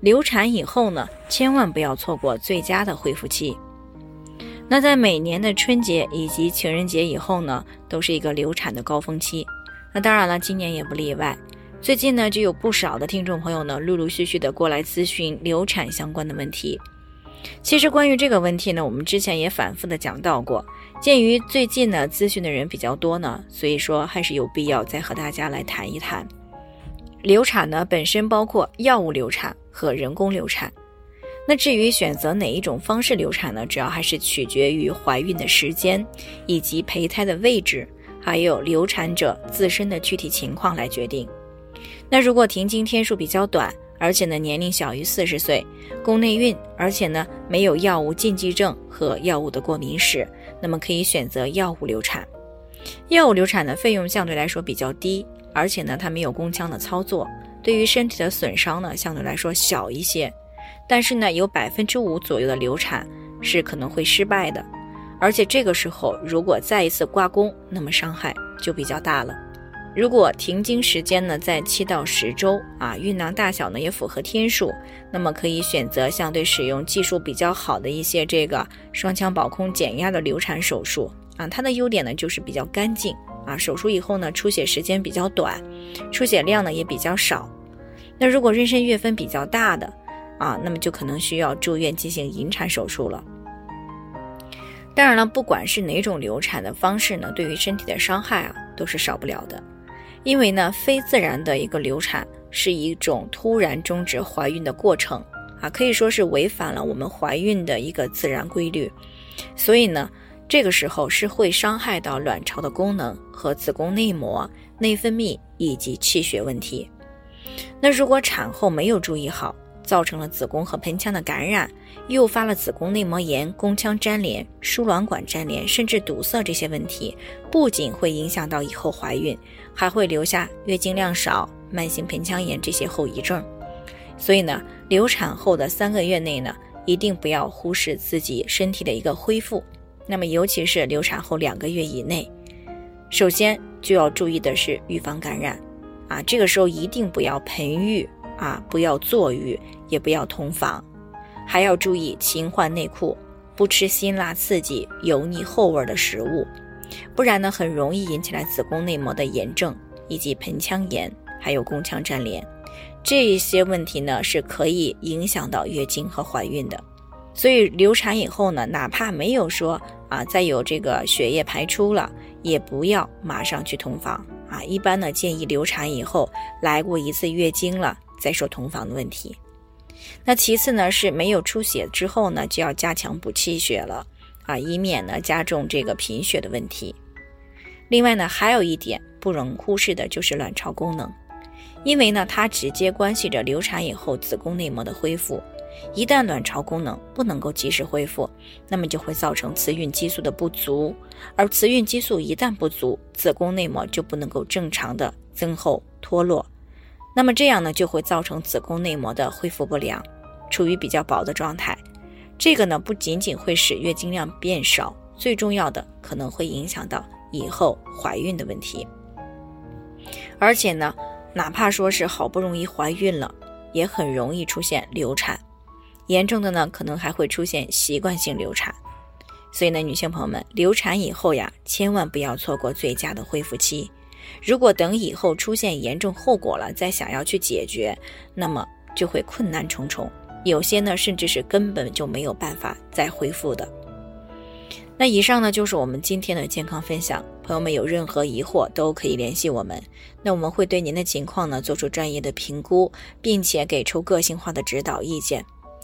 流产以后呢，千万不要错过最佳的恢复期。那在每年的春节以及情人节以后呢，都是一个流产的高峰期。那当然了，今年也不例外。最近呢，就有不少的听众朋友呢，陆陆续续的过来咨询流产相关的问题。其实关于这个问题呢，我们之前也反复的讲到过。鉴于最近呢咨询的人比较多呢，所以说还是有必要再和大家来谈一谈。流产呢，本身包括药物流产和人工流产。那至于选择哪一种方式流产呢？主要还是取决于怀孕的时间，以及胚胎的位置，还有流产者自身的具体情况来决定。那如果停经天数比较短，而且呢年龄小于四十岁，宫内孕，而且呢没有药物禁忌症和药物的过敏史，那么可以选择药物流产。药物流产的费用相对来说比较低。而且呢，它没有宫腔的操作，对于身体的损伤呢，相对来说小一些。但是呢，有百分之五左右的流产是可能会失败的。而且这个时候如果再一次刮宫，那么伤害就比较大了。如果停经时间呢在七到十周啊，孕囊大小呢也符合天数，那么可以选择相对使用技术比较好的一些这个双腔保空减压的流产手术啊。它的优点呢就是比较干净。啊，手术以后呢，出血时间比较短，出血量呢也比较少。那如果妊娠月份比较大的啊，那么就可能需要住院进行引产手术了。当然了，不管是哪种流产的方式呢，对于身体的伤害啊都是少不了的。因为呢，非自然的一个流产是一种突然终止怀孕的过程啊，可以说是违反了我们怀孕的一个自然规律。所以呢。这个时候是会伤害到卵巢的功能和子宫内膜、内分泌以及气血问题。那如果产后没有注意好，造成了子宫和盆腔的感染，诱发了子宫内膜炎、宫腔粘连、输卵管粘连，甚至堵塞这些问题，不仅会影响到以后怀孕，还会留下月经量少、慢性盆腔炎这些后遗症。所以呢，流产后的三个月内呢，一定不要忽视自己身体的一个恢复。那么，尤其是流产后两个月以内，首先就要注意的是预防感染，啊，这个时候一定不要盆浴啊，不要坐浴，也不要同房，还要注意勤换内裤，不吃辛辣刺激、油腻厚味的食物，不然呢，很容易引起来子宫内膜的炎症，以及盆腔炎，还有宫腔粘连，这一些问题呢是可以影响到月经和怀孕的。所以流产以后呢，哪怕没有说啊再有这个血液排出了，也不要马上去同房啊。一般呢建议流产以后来过一次月经了再说同房的问题。那其次呢是没有出血之后呢就要加强补气血了啊，以免呢加重这个贫血的问题。另外呢还有一点不容忽视的就是卵巢功能，因为呢它直接关系着流产以后子宫内膜的恢复。一旦卵巢功能不能够及时恢复，那么就会造成雌孕激素的不足，而雌孕激素一旦不足，子宫内膜就不能够正常的增厚脱落，那么这样呢就会造成子宫内膜的恢复不良，处于比较薄的状态。这个呢不仅仅会使月经量变少，最重要的可能会影响到以后怀孕的问题。而且呢，哪怕说是好不容易怀孕了，也很容易出现流产。严重的呢，可能还会出现习惯性流产，所以呢，女性朋友们，流产以后呀，千万不要错过最佳的恢复期。如果等以后出现严重后果了，再想要去解决，那么就会困难重重，有些呢，甚至是根本就没有办法再恢复的。那以上呢，就是我们今天的健康分享。朋友们有任何疑惑都可以联系我们，那我们会对您的情况呢做出专业的评估，并且给出个性化的指导意见。